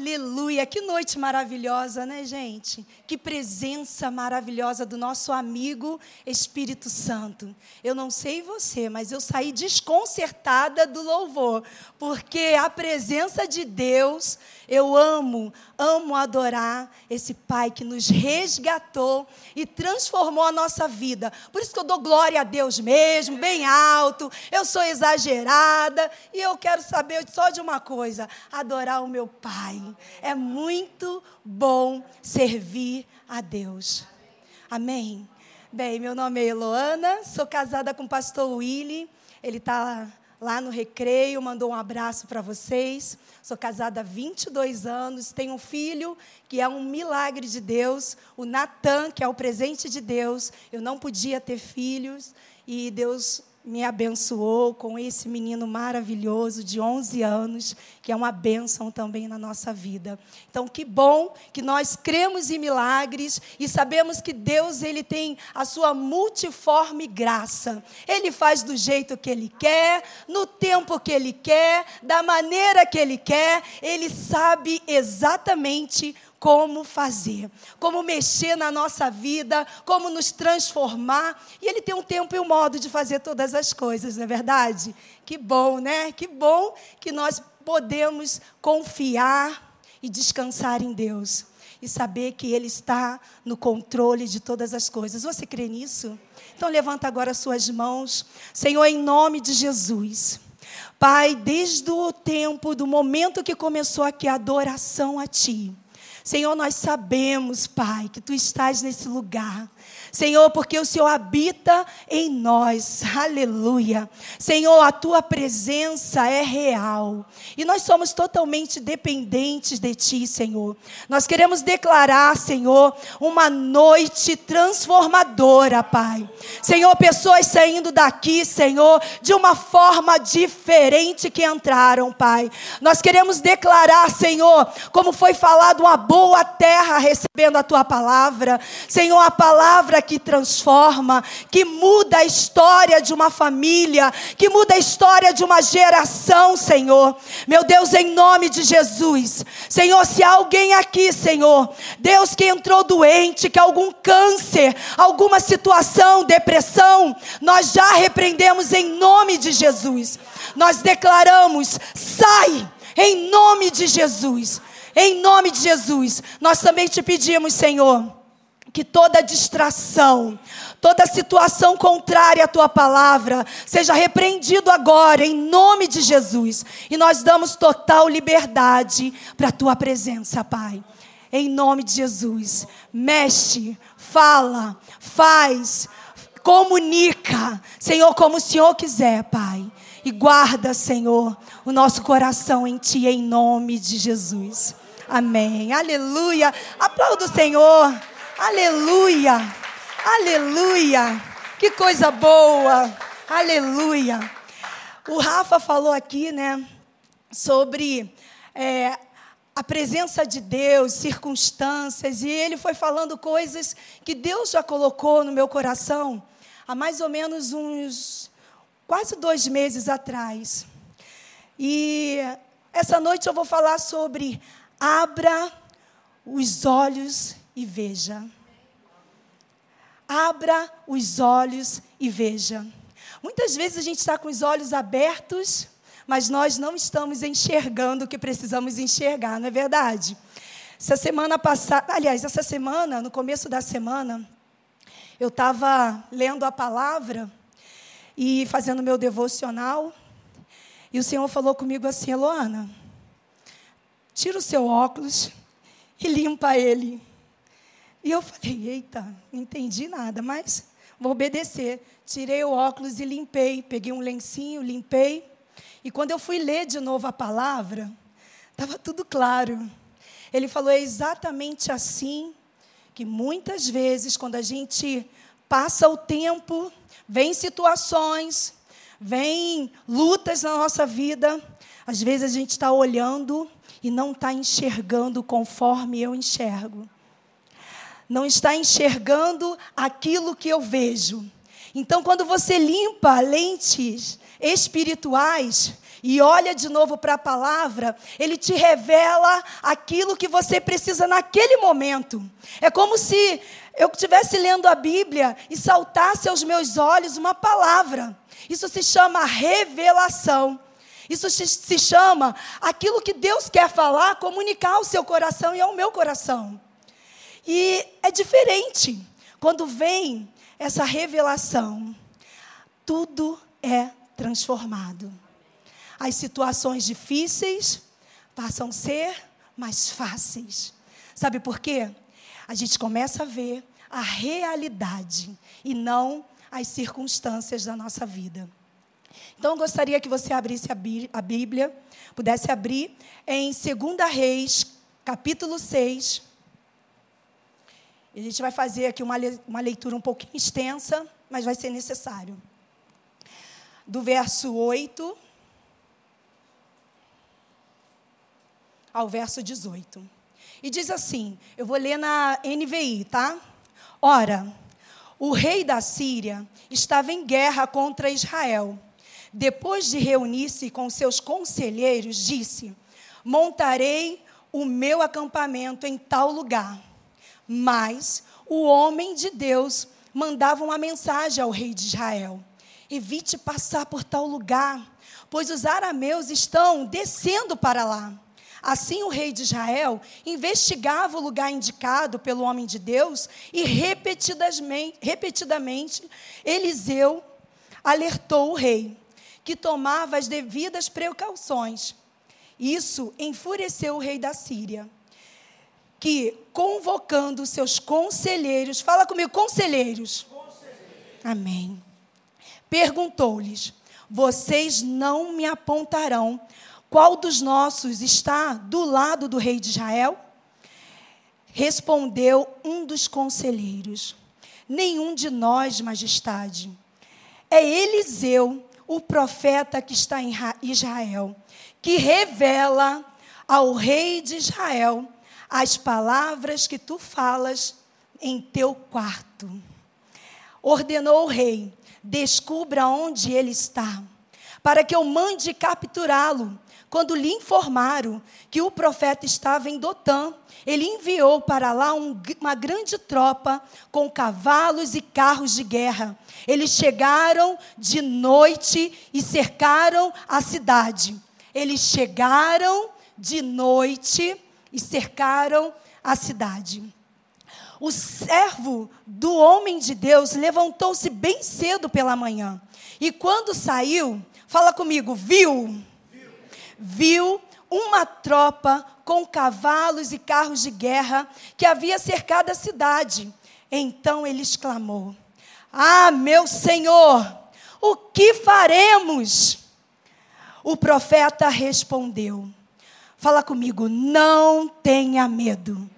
Aleluia! Que noite maravilhosa, né, gente? Que presença maravilhosa do nosso amigo Espírito Santo. Eu não sei você, mas eu saí desconcertada do louvor, porque a presença de Deus, eu amo, amo adorar esse Pai que nos resgatou e transformou a nossa vida. Por isso que eu dou glória a Deus mesmo, bem alto. Eu sou exagerada e eu quero saber só de uma coisa: adorar o meu Pai. É muito bom servir a Deus. Amém. Bem, meu nome é Eloana, sou casada com o pastor Willy. Ele está lá no recreio, mandou um abraço para vocês. Sou casada há 22 anos, tenho um filho que é um milagre de Deus, o Natan, que é o presente de Deus. Eu não podia ter filhos e Deus me abençoou com esse menino maravilhoso de 11 anos, que é uma bênção também na nossa vida. Então, que bom que nós cremos em milagres e sabemos que Deus ele tem a sua multiforme graça. Ele faz do jeito que ele quer, no tempo que ele quer, da maneira que ele quer, ele sabe exatamente como fazer, como mexer na nossa vida, como nos transformar. E Ele tem um tempo e um modo de fazer todas as coisas, não é verdade? Que bom, né? Que bom que nós podemos confiar e descansar em Deus e saber que Ele está no controle de todas as coisas. Você crê nisso? Então levanta agora suas mãos, Senhor, em nome de Jesus. Pai, desde o tempo, do momento que começou aqui a adoração a Ti, Senhor, nós sabemos, Pai, que tu estás nesse lugar. Senhor, porque o Senhor habita em nós. Aleluia. Senhor, a tua presença é real. E nós somos totalmente dependentes de ti, Senhor. Nós queremos declarar, Senhor, uma noite transformadora, Pai. Senhor, pessoas saindo daqui, Senhor, de uma forma diferente que entraram, Pai. Nós queremos declarar, Senhor, como foi falado, uma boa terra recebendo a tua palavra. Senhor, a palavra palavra que transforma, que muda a história de uma família, que muda a história de uma geração, Senhor. Meu Deus, em nome de Jesus. Senhor, se há alguém aqui, Senhor, Deus que entrou doente, que algum câncer, alguma situação, depressão, nós já repreendemos em nome de Jesus. Nós declaramos: sai em nome de Jesus. Em nome de Jesus, nós também te pedimos, Senhor que toda distração, toda situação contrária à tua palavra seja repreendido agora em nome de Jesus. E nós damos total liberdade para a tua presença, Pai. Em nome de Jesus. Mexe, fala, faz, comunica, Senhor, como o Senhor quiser, Pai. E guarda, Senhor, o nosso coração em ti em nome de Jesus. Amém. Aleluia. Aplauda o Senhor. Aleluia! Aleluia! Que coisa boa! Aleluia! O Rafa falou aqui, né, sobre é, a presença de Deus, circunstâncias, e ele foi falando coisas que Deus já colocou no meu coração há mais ou menos uns quase dois meses atrás. E essa noite eu vou falar sobre abra os olhos e veja. Abra os olhos e veja. Muitas vezes a gente está com os olhos abertos, mas nós não estamos enxergando o que precisamos enxergar, não é verdade? Essa semana passada, aliás, essa semana, no começo da semana, eu estava lendo a palavra e fazendo meu devocional, e o Senhor falou comigo assim: Eloana, tira o seu óculos e limpa ele. E eu falei, eita, não entendi nada, mas vou obedecer. Tirei o óculos e limpei, peguei um lencinho, limpei. E quando eu fui ler de novo a palavra, estava tudo claro. Ele falou, é exatamente assim que muitas vezes, quando a gente passa o tempo, vem situações, vem lutas na nossa vida, às vezes a gente está olhando e não está enxergando conforme eu enxergo não está enxergando aquilo que eu vejo. Então, quando você limpa lentes espirituais, e olha de novo para a palavra, ele te revela aquilo que você precisa naquele momento. É como se eu estivesse lendo a Bíblia e saltasse aos meus olhos uma palavra. Isso se chama revelação. Isso se chama aquilo que Deus quer falar, comunicar ao seu coração e ao meu coração. E é diferente quando vem essa revelação. Tudo é transformado. As situações difíceis passam a ser mais fáceis. Sabe por quê? A gente começa a ver a realidade e não as circunstâncias da nossa vida. Então, eu gostaria que você abrisse a Bíblia, pudesse abrir em 2 Reis, capítulo 6. A gente vai fazer aqui uma leitura um pouquinho extensa, mas vai ser necessário. Do verso 8 ao verso 18. E diz assim: eu vou ler na NVI, tá? Ora, o rei da Síria estava em guerra contra Israel. Depois de reunir-se com seus conselheiros, disse: Montarei o meu acampamento em tal lugar. Mas o homem de Deus mandava uma mensagem ao rei de Israel: Evite passar por tal lugar, pois os arameus estão descendo para lá. Assim, o rei de Israel investigava o lugar indicado pelo homem de Deus e repetidamente, repetidamente Eliseu alertou o rei, que tomava as devidas precauções. Isso enfureceu o rei da Síria, que, convocando seus conselheiros, fala comigo, conselheiros. conselheiros. Amém. Perguntou-lhes: Vocês não me apontarão qual dos nossos está do lado do rei de Israel? Respondeu um dos conselheiros: Nenhum de nós, majestade. É Eliseu, o profeta que está em Israel, que revela ao rei de Israel as palavras que tu falas em teu quarto. Ordenou o rei: descubra onde ele está, para que eu mande capturá-lo quando lhe informaram que o profeta estava em Dotã, ele enviou para lá um, uma grande tropa com cavalos e carros de guerra. Eles chegaram de noite e cercaram a cidade. Eles chegaram de noite e cercaram a cidade. O servo do homem de Deus levantou-se bem cedo pela manhã. E quando saiu, fala comigo, viu viu uma tropa com cavalos e carros de guerra que havia cercado a cidade. Então ele exclamou: Ah, meu senhor, o que faremos? O profeta respondeu: Fala comigo, não tenha medo.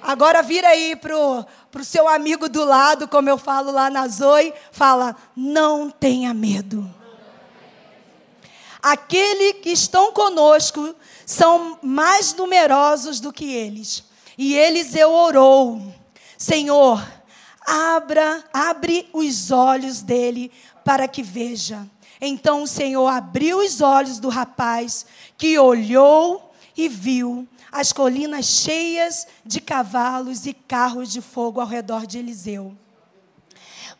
Agora vira aí para o seu amigo do lado, como eu falo lá na Zoe, fala, não tenha medo. Aquele que estão conosco são mais numerosos do que eles. E Eliseu orou: Senhor, abra, abre os olhos dele para que veja. Então o Senhor abriu os olhos do rapaz, que olhou e viu as colinas cheias de cavalos e carros de fogo ao redor de Eliseu.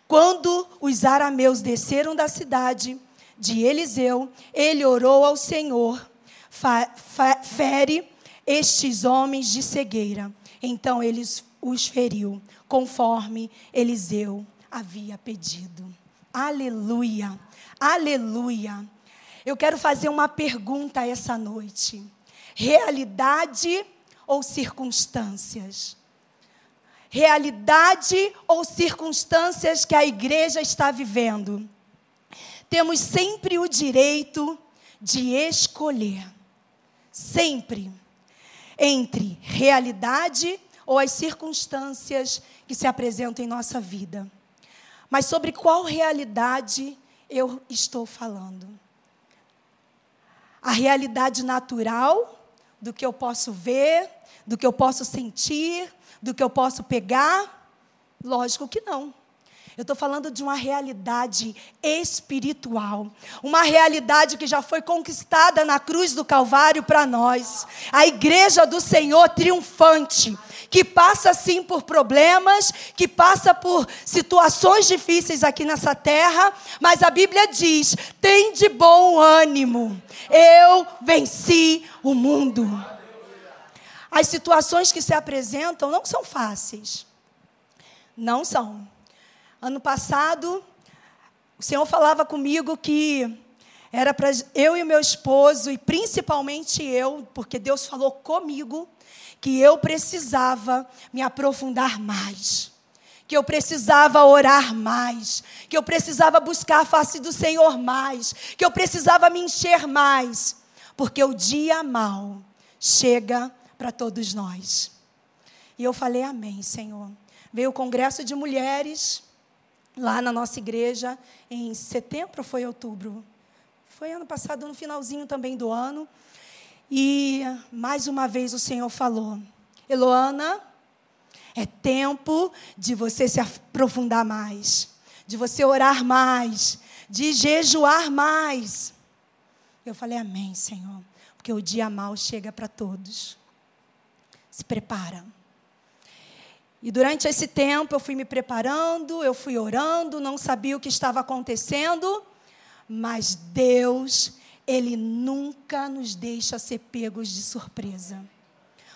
Quando os arameus desceram da cidade, de Eliseu, ele orou ao Senhor, fere estes homens de cegueira. Então ele os feriu, conforme Eliseu havia pedido. Aleluia, aleluia. Eu quero fazer uma pergunta essa noite: realidade ou circunstâncias? Realidade ou circunstâncias que a igreja está vivendo? temos sempre o direito de escolher. Sempre. Entre realidade ou as circunstâncias que se apresentam em nossa vida. Mas sobre qual realidade eu estou falando? A realidade natural do que eu posso ver, do que eu posso sentir, do que eu posso pegar? Lógico que não. Eu estou falando de uma realidade espiritual, uma realidade que já foi conquistada na cruz do Calvário para nós. A igreja do Senhor triunfante, que passa sim por problemas, que passa por situações difíceis aqui nessa terra, mas a Bíblia diz: tem de bom ânimo, eu venci o mundo. As situações que se apresentam não são fáceis. Não são. Ano passado, o Senhor falava comigo que era para eu e meu esposo, e principalmente eu, porque Deus falou comigo, que eu precisava me aprofundar mais, que eu precisava orar mais, que eu precisava buscar a face do Senhor mais, que eu precisava me encher mais, porque o dia mal chega para todos nós. E eu falei, Amém, Senhor. Veio o congresso de mulheres lá na nossa igreja em setembro, foi outubro. Foi ano passado, no finalzinho também do ano. E mais uma vez o Senhor falou: Eloana, é tempo de você se aprofundar mais, de você orar mais, de jejuar mais. Eu falei, Amém, Senhor, porque o dia mal chega para todos. Se prepara. E durante esse tempo eu fui me preparando, eu fui orando, não sabia o que estava acontecendo, mas Deus, Ele nunca nos deixa ser pegos de surpresa.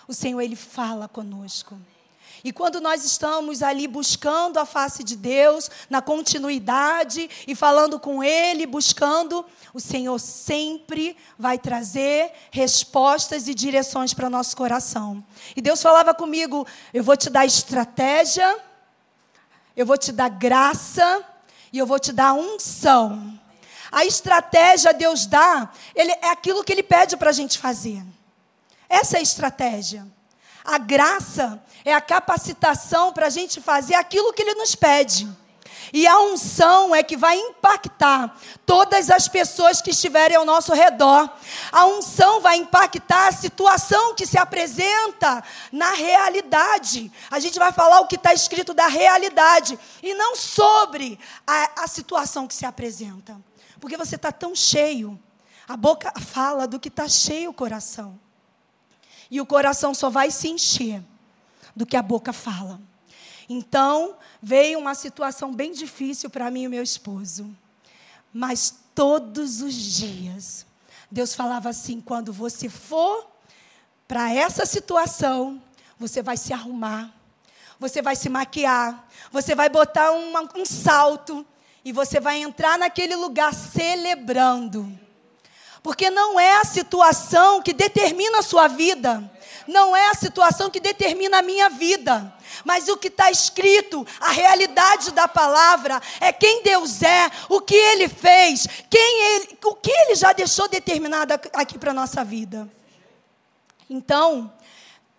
O Senhor, Ele fala conosco. E quando nós estamos ali buscando a face de Deus, na continuidade e falando com Ele, buscando, o Senhor sempre vai trazer respostas e direções para nosso coração. E Deus falava comigo: eu vou te dar estratégia, eu vou te dar graça e eu vou te dar unção. A estratégia Deus dá, ele, é aquilo que Ele pede para a gente fazer. Essa é a estratégia. A graça é a capacitação para a gente fazer aquilo que Ele nos pede. E a unção é que vai impactar todas as pessoas que estiverem ao nosso redor. A unção vai impactar a situação que se apresenta na realidade. A gente vai falar o que está escrito da realidade e não sobre a, a situação que se apresenta. Porque você está tão cheio. A boca fala do que está cheio o coração. E o coração só vai se encher do que a boca fala. Então, veio uma situação bem difícil para mim e meu esposo. Mas todos os dias, Deus falava assim: quando você for para essa situação, você vai se arrumar, você vai se maquiar, você vai botar um salto e você vai entrar naquele lugar celebrando. Porque não é a situação que determina a sua vida, não é a situação que determina a minha vida, mas o que está escrito, a realidade da palavra, é quem Deus é, o que Ele fez, quem ele, o que Ele já deixou determinado aqui para a nossa vida. Então,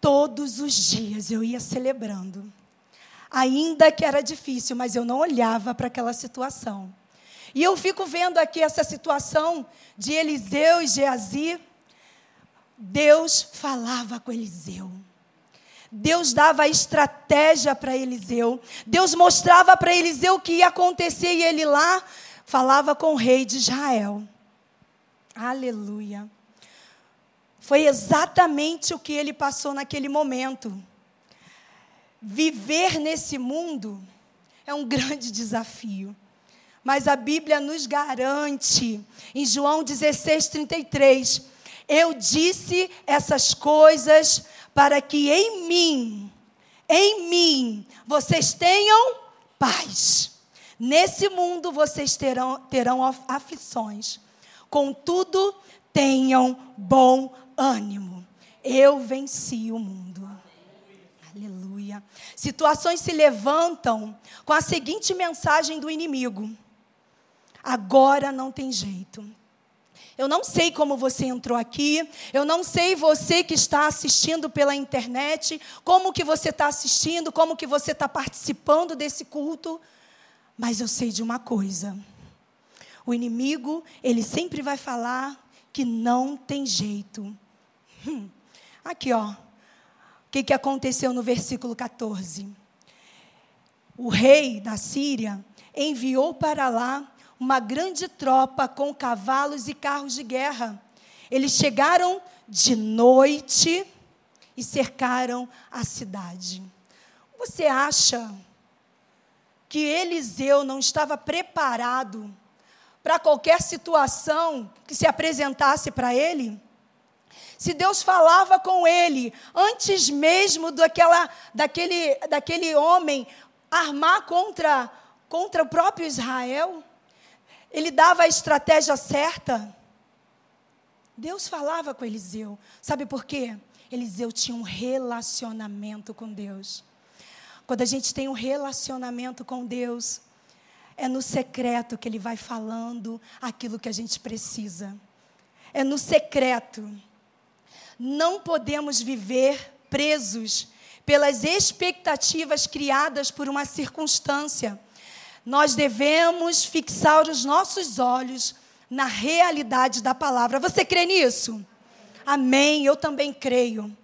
todos os dias eu ia celebrando, ainda que era difícil, mas eu não olhava para aquela situação. E eu fico vendo aqui essa situação de Eliseu e Geazi. Deus falava com Eliseu. Deus dava a estratégia para Eliseu. Deus mostrava para Eliseu o que ia acontecer e ele lá falava com o rei de Israel. Aleluia. Foi exatamente o que ele passou naquele momento. Viver nesse mundo é um grande desafio mas a Bíblia nos garante, em João 16, 33, eu disse essas coisas para que em mim, em mim, vocês tenham paz. Nesse mundo vocês terão, terão aflições. Contudo, tenham bom ânimo. Eu venci o mundo. Situações se levantam com a seguinte mensagem do inimigo: agora não tem jeito. Eu não sei como você entrou aqui, eu não sei você que está assistindo pela internet, como que você está assistindo, como que você está participando desse culto, mas eu sei de uma coisa: o inimigo, ele sempre vai falar que não tem jeito. Hum. Aqui, ó. Que, que aconteceu no versículo 14? o rei da Síria enviou para lá uma grande tropa com cavalos e carros de guerra. Eles chegaram de noite e cercaram a cidade. Você acha que Eliseu não estava preparado para qualquer situação que se apresentasse para ele? Se Deus falava com ele antes mesmo daquela, daquele, daquele homem armar contra, contra o próprio Israel, ele dava a estratégia certa. Deus falava com Eliseu. Sabe por quê? Eliseu tinha um relacionamento com Deus. Quando a gente tem um relacionamento com Deus, é no secreto que Ele vai falando aquilo que a gente precisa. É no secreto. Não podemos viver presos pelas expectativas criadas por uma circunstância. Nós devemos fixar os nossos olhos na realidade da palavra. Você crê nisso? Amém, eu também creio.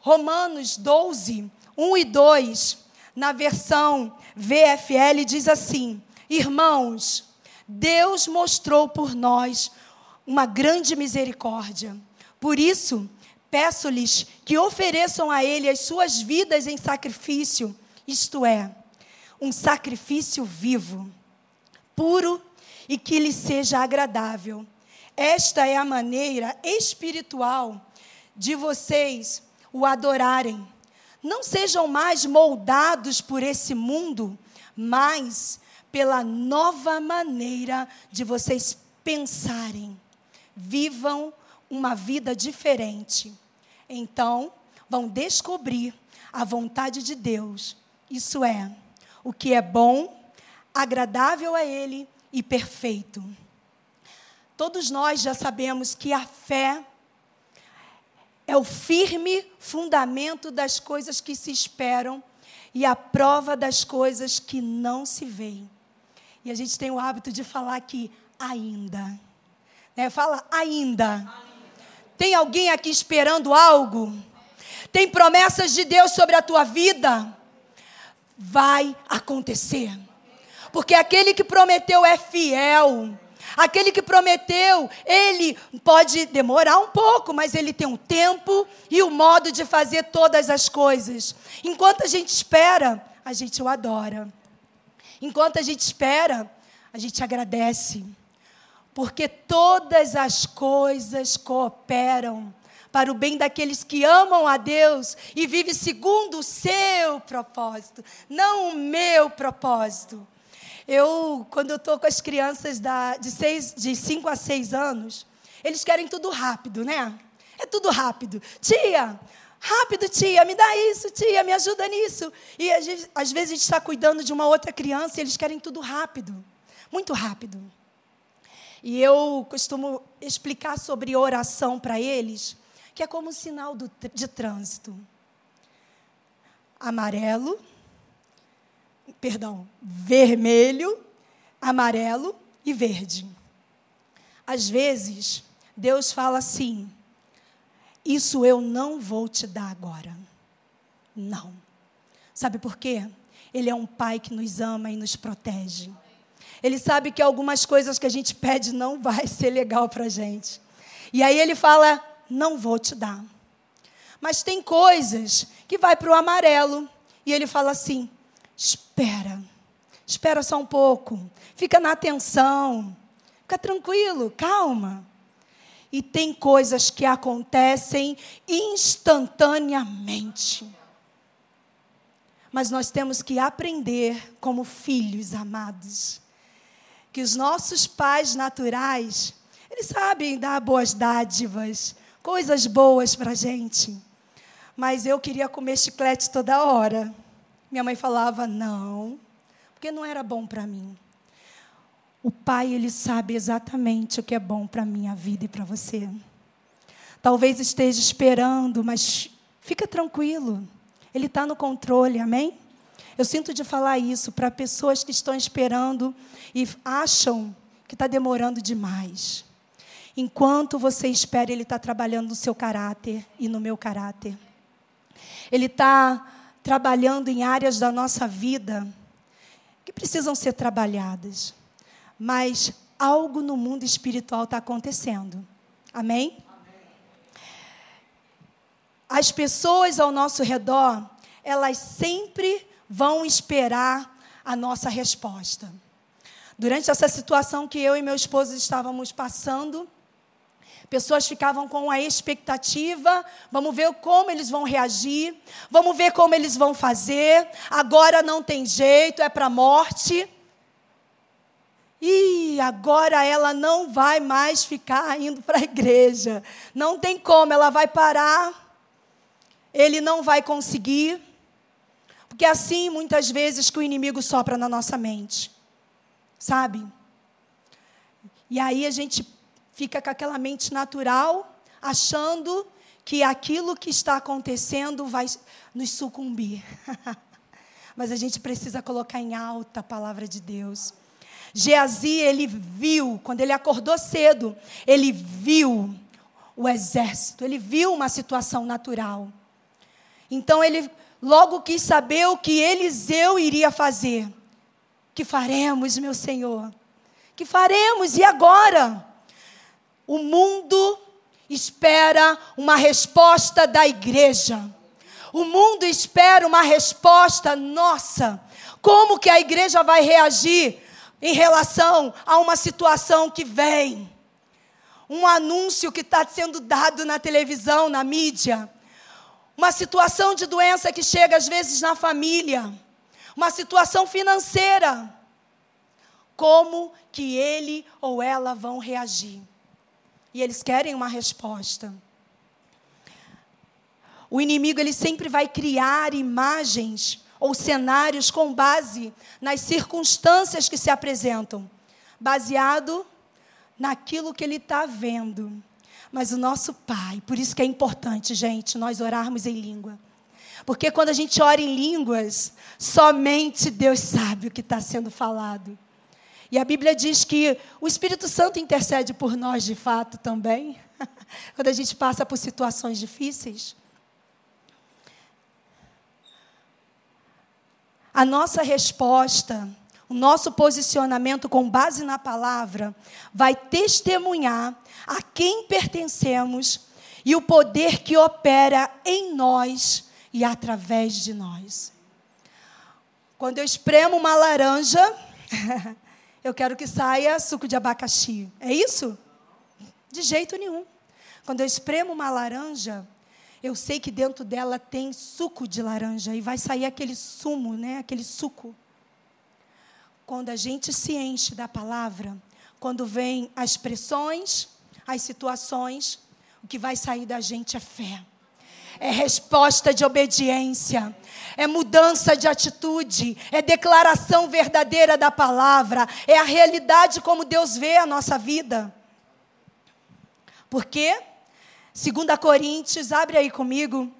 Romanos 12, 1 e 2, na versão VFL, diz assim: Irmãos, Deus mostrou por nós uma grande misericórdia. Por isso, peço-lhes que ofereçam a Ele as suas vidas em sacrifício, isto é, um sacrifício vivo, puro e que lhe seja agradável. Esta é a maneira espiritual de vocês o adorarem. Não sejam mais moldados por esse mundo, mas pela nova maneira de vocês pensarem. Vivam uma vida diferente. Então, vão descobrir a vontade de Deus. Isso é, o que é bom, agradável a Ele e perfeito. Todos nós já sabemos que a fé é o firme fundamento das coisas que se esperam e a prova das coisas que não se veem. E a gente tem o hábito de falar que ainda. Né? Fala ainda. ainda. Tem alguém aqui esperando algo? Tem promessas de Deus sobre a tua vida? Vai acontecer. Porque aquele que prometeu é fiel. Aquele que prometeu, ele pode demorar um pouco, mas ele tem um tempo e o um modo de fazer todas as coisas. Enquanto a gente espera, a gente o adora. Enquanto a gente espera, a gente agradece. Porque todas as coisas cooperam para o bem daqueles que amam a Deus e vivem segundo o seu propósito, não o meu propósito. Eu, quando eu estou com as crianças da, de 5 de cinco a 6 anos, eles querem tudo rápido, né? É tudo rápido. Tia, rápido, tia, me dá isso, tia, me ajuda nisso. E às vezes, às vezes a gente está cuidando de uma outra criança e eles querem tudo rápido, muito rápido. E eu costumo explicar sobre oração para eles, que é como um sinal do, de trânsito. Amarelo, perdão, vermelho, amarelo e verde. Às vezes, Deus fala assim: Isso eu não vou te dar agora. Não. Sabe por quê? Ele é um pai que nos ama e nos protege. Ele sabe que algumas coisas que a gente pede não vai ser legal para a gente. E aí ele fala: Não vou te dar. Mas tem coisas que vai para o amarelo. E ele fala assim: Espera. Espera só um pouco. Fica na atenção. Fica tranquilo, calma. E tem coisas que acontecem instantaneamente. Mas nós temos que aprender como filhos amados. Que os nossos pais naturais, eles sabem dar boas dádivas, coisas boas para a gente. Mas eu queria comer chiclete toda hora. Minha mãe falava: não, porque não era bom para mim. O pai, ele sabe exatamente o que é bom para a minha vida e para você. Talvez esteja esperando, mas fica tranquilo. Ele está no controle, amém? Eu sinto de falar isso para pessoas que estão esperando e acham que está demorando demais. Enquanto você espera, Ele está trabalhando no seu caráter e no meu caráter. Ele está trabalhando em áreas da nossa vida que precisam ser trabalhadas. Mas algo no mundo espiritual está acontecendo. Amém? As pessoas ao nosso redor, elas sempre vão esperar a nossa resposta. Durante essa situação que eu e meu esposo estávamos passando, Pessoas ficavam com a expectativa, vamos ver como eles vão reagir, vamos ver como eles vão fazer. Agora não tem jeito, é para a morte. E agora ela não vai mais ficar indo para a igreja. Não tem como, ela vai parar. Ele não vai conseguir. Porque é assim, muitas vezes, que o inimigo sopra na nossa mente. Sabe? E aí a gente fica com aquela mente natural, achando que aquilo que está acontecendo vai nos sucumbir. Mas a gente precisa colocar em alta a palavra de Deus. Geazi, ele viu, quando ele acordou cedo, ele viu o exército, ele viu uma situação natural. Então ele logo quis saber o que Eliseu iria fazer. Que faremos, meu Senhor? Que faremos? E agora? O mundo espera uma resposta da igreja. O mundo espera uma resposta nossa. Como que a igreja vai reagir em relação a uma situação que vem? Um anúncio que está sendo dado na televisão, na mídia. Uma situação de doença que chega às vezes na família. Uma situação financeira. Como que ele ou ela vão reagir? e eles querem uma resposta. O inimigo ele sempre vai criar imagens ou cenários com base nas circunstâncias que se apresentam, baseado naquilo que ele está vendo. Mas o nosso Pai, por isso que é importante, gente, nós orarmos em língua. Porque quando a gente ora em línguas, somente Deus sabe o que está sendo falado. E a Bíblia diz que o Espírito Santo intercede por nós de fato também, quando a gente passa por situações difíceis. A nossa resposta, o nosso posicionamento com base na palavra, vai testemunhar a quem pertencemos e o poder que opera em nós e através de nós. Quando eu espremo uma laranja, eu quero que saia suco de abacaxi. É isso? De jeito nenhum. Quando eu espremo uma laranja, eu sei que dentro dela tem suco de laranja e vai sair aquele sumo, né? Aquele suco. Quando a gente se enche da palavra, quando vem as pressões, as situações, o que vai sair da gente é fé é resposta de obediência, é mudança de atitude, é declaração verdadeira da palavra, é a realidade como Deus vê a nossa vida. Por quê? 2 Coríntios, abre aí comigo,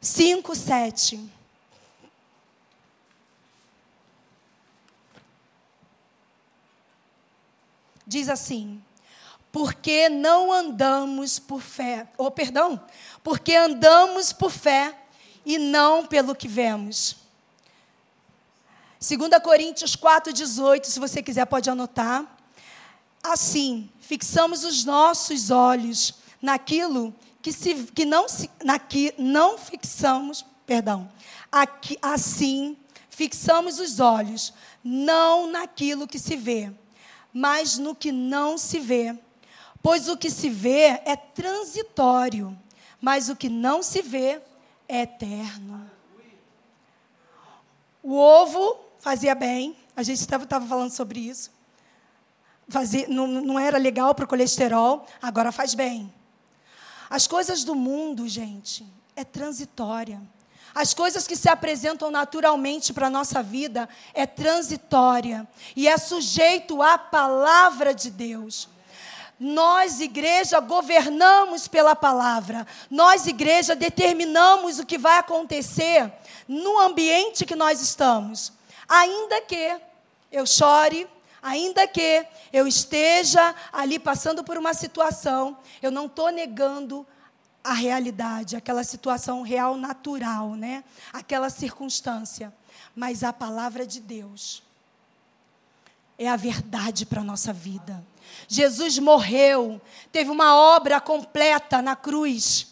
5, 7. Diz assim: porque não andamos por fé, ou oh, perdão, porque andamos por fé e não pelo que vemos. 2 Coríntios 4,18, se você quiser pode anotar. Assim, fixamos os nossos olhos naquilo que, se, que não, se, naqui, não fixamos, perdão, aqui, assim, fixamos os olhos, não naquilo que se vê, mas no que não se vê Pois o que se vê é transitório, mas o que não se vê é eterno. O ovo fazia bem, a gente estava falando sobre isso. Fazia, não, não era legal para o colesterol, agora faz bem. As coisas do mundo, gente, é transitória. As coisas que se apresentam naturalmente para a nossa vida é transitória e é sujeito à palavra de Deus. Nós, igreja, governamos pela palavra. Nós, igreja, determinamos o que vai acontecer no ambiente que nós estamos. Ainda que eu chore, ainda que eu esteja ali passando por uma situação, eu não estou negando a realidade, aquela situação real, natural, né? Aquela circunstância. Mas a palavra de Deus é a verdade para a nossa vida. Jesus morreu, teve uma obra completa na cruz.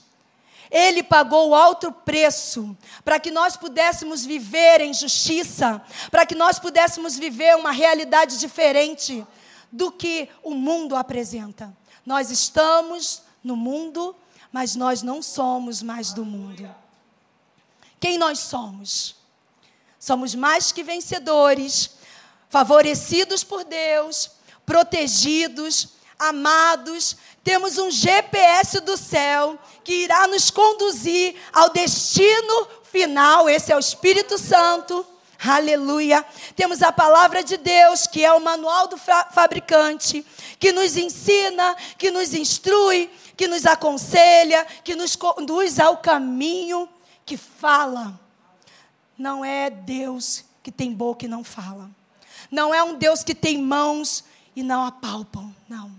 Ele pagou alto preço para que nós pudéssemos viver em justiça, para que nós pudéssemos viver uma realidade diferente do que o mundo apresenta. Nós estamos no mundo, mas nós não somos mais do mundo. Quem nós somos? Somos mais que vencedores, favorecidos por Deus, protegidos, amados, temos um GPS do céu que irá nos conduzir ao destino final. Esse é o Espírito Santo. Aleluia. Temos a palavra de Deus, que é o manual do fabricante, que nos ensina, que nos instrui, que nos aconselha, que nos conduz ao caminho que fala. Não é Deus que tem boca e não fala. Não é um Deus que tem mãos e não apalpam. Não.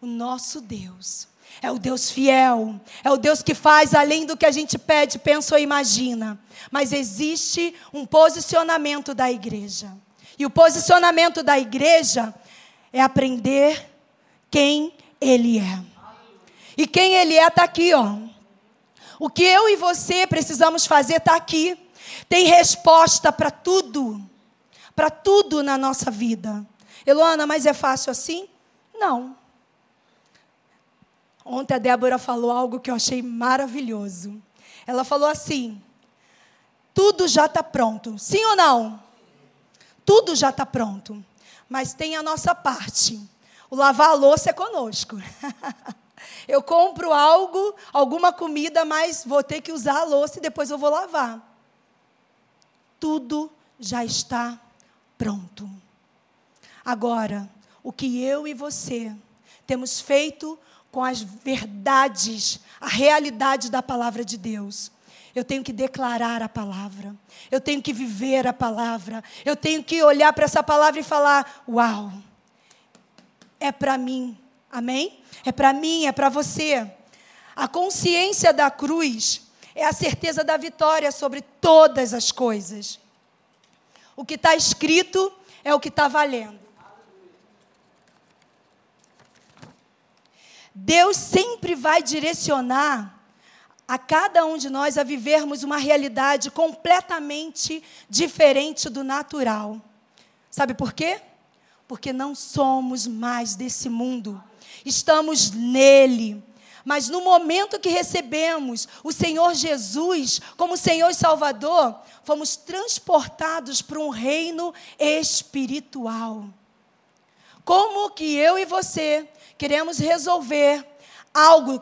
O nosso Deus é o Deus fiel, é o Deus que faz além do que a gente pede, pensa ou imagina. Mas existe um posicionamento da igreja. E o posicionamento da igreja é aprender quem Ele é. E quem Ele é está aqui, ó. O que eu e você precisamos fazer está aqui. Tem resposta para tudo. Para tudo na nossa vida. Eloana, mas é fácil assim? Não. Ontem a Débora falou algo que eu achei maravilhoso. Ela falou assim: tudo já está pronto. Sim ou não? Tudo já está pronto. Mas tem a nossa parte. O lavar a louça é conosco. eu compro algo, alguma comida, mas vou ter que usar a louça e depois eu vou lavar. Tudo já está pronto. Agora, o que eu e você temos feito com as verdades, a realidade da palavra de Deus. Eu tenho que declarar a palavra. Eu tenho que viver a palavra. Eu tenho que olhar para essa palavra e falar: Uau, é para mim. Amém? É para mim, é para você. A consciência da cruz é a certeza da vitória sobre todas as coisas. O que está escrito é o que está valendo. Deus sempre vai direcionar a cada um de nós a vivermos uma realidade completamente diferente do natural. Sabe por quê? Porque não somos mais desse mundo. Estamos nele. Mas no momento que recebemos o Senhor Jesus como Senhor e Salvador, fomos transportados para um reino espiritual. Como que eu e você queremos resolver algo.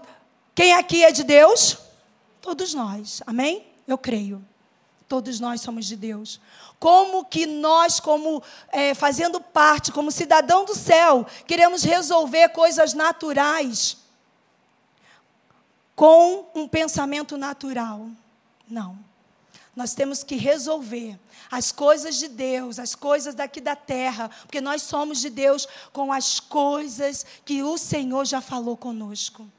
Quem aqui é de Deus? Todos nós. Amém? Eu creio. Todos nós somos de Deus. Como que nós, como é, fazendo parte, como cidadão do céu, queremos resolver coisas naturais com um pensamento natural? Não. Nós temos que resolver as coisas de Deus, as coisas daqui da terra, porque nós somos de Deus com as coisas que o Senhor já falou conosco.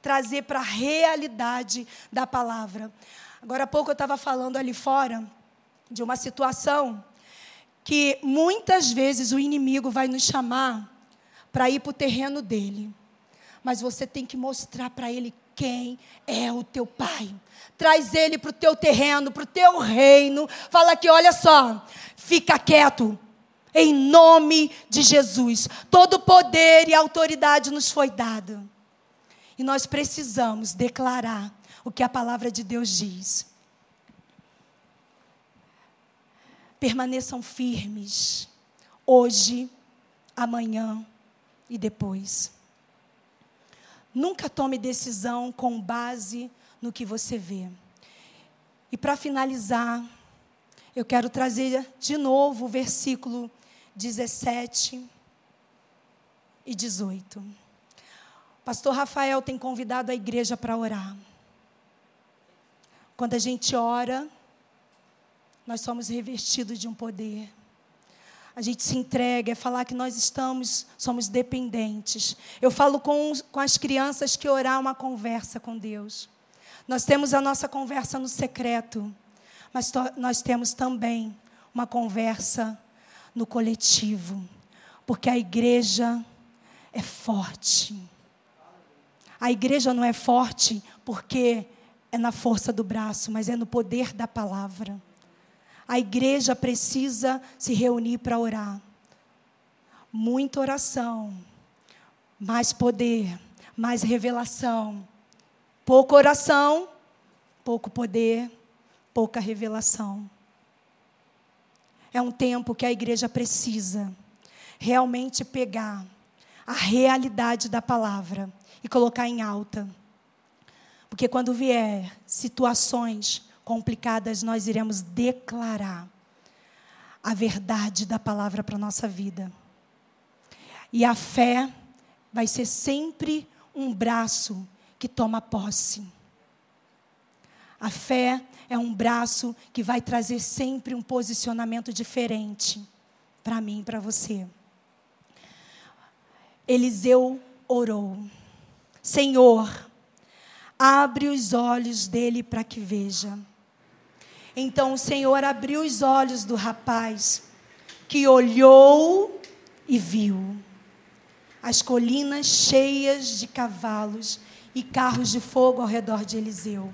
Trazer para a realidade da palavra. Agora há pouco eu estava falando ali fora de uma situação que muitas vezes o inimigo vai nos chamar para ir para o terreno dele. Mas você tem que mostrar para ele quem é o teu pai. Traz ele para o teu terreno, para o teu reino. Fala que, olha só, fica quieto. Em nome de Jesus. Todo poder e autoridade nos foi dado. E nós precisamos declarar o que a palavra de Deus diz. Permaneçam firmes, hoje, amanhã e depois. Nunca tome decisão com base no que você vê. E para finalizar, eu quero trazer de novo o versículo 17 e 18. Pastor Rafael tem convidado a igreja para orar. Quando a gente ora, nós somos revestidos de um poder a gente se entrega, é falar que nós estamos, somos dependentes. Eu falo com, com as crianças que orar uma conversa com Deus. Nós temos a nossa conversa no secreto, mas to, nós temos também uma conversa no coletivo, porque a igreja é forte. A igreja não é forte porque é na força do braço, mas é no poder da palavra. A igreja precisa se reunir para orar. Muita oração, mais poder, mais revelação. Pouca oração, pouco poder, pouca revelação. É um tempo que a igreja precisa realmente pegar a realidade da palavra e colocar em alta. Porque quando vier situações complicadas, nós iremos declarar a verdade da palavra para a nossa vida. E a fé vai ser sempre um braço que toma posse. A fé é um braço que vai trazer sempre um posicionamento diferente para mim e para você. Eliseu orou: Senhor, abre os olhos dele para que veja. Então o Senhor abriu os olhos do rapaz, que olhou e viu as colinas cheias de cavalos e carros de fogo ao redor de Eliseu.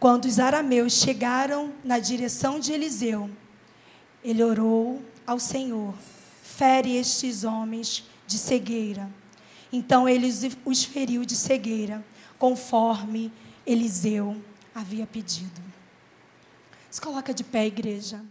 Quando os arameus chegaram na direção de Eliseu, ele orou ao Senhor: fere estes homens de cegueira. Então ele os feriu de cegueira, conforme Eliseu havia pedido. Se coloca de pé, igreja.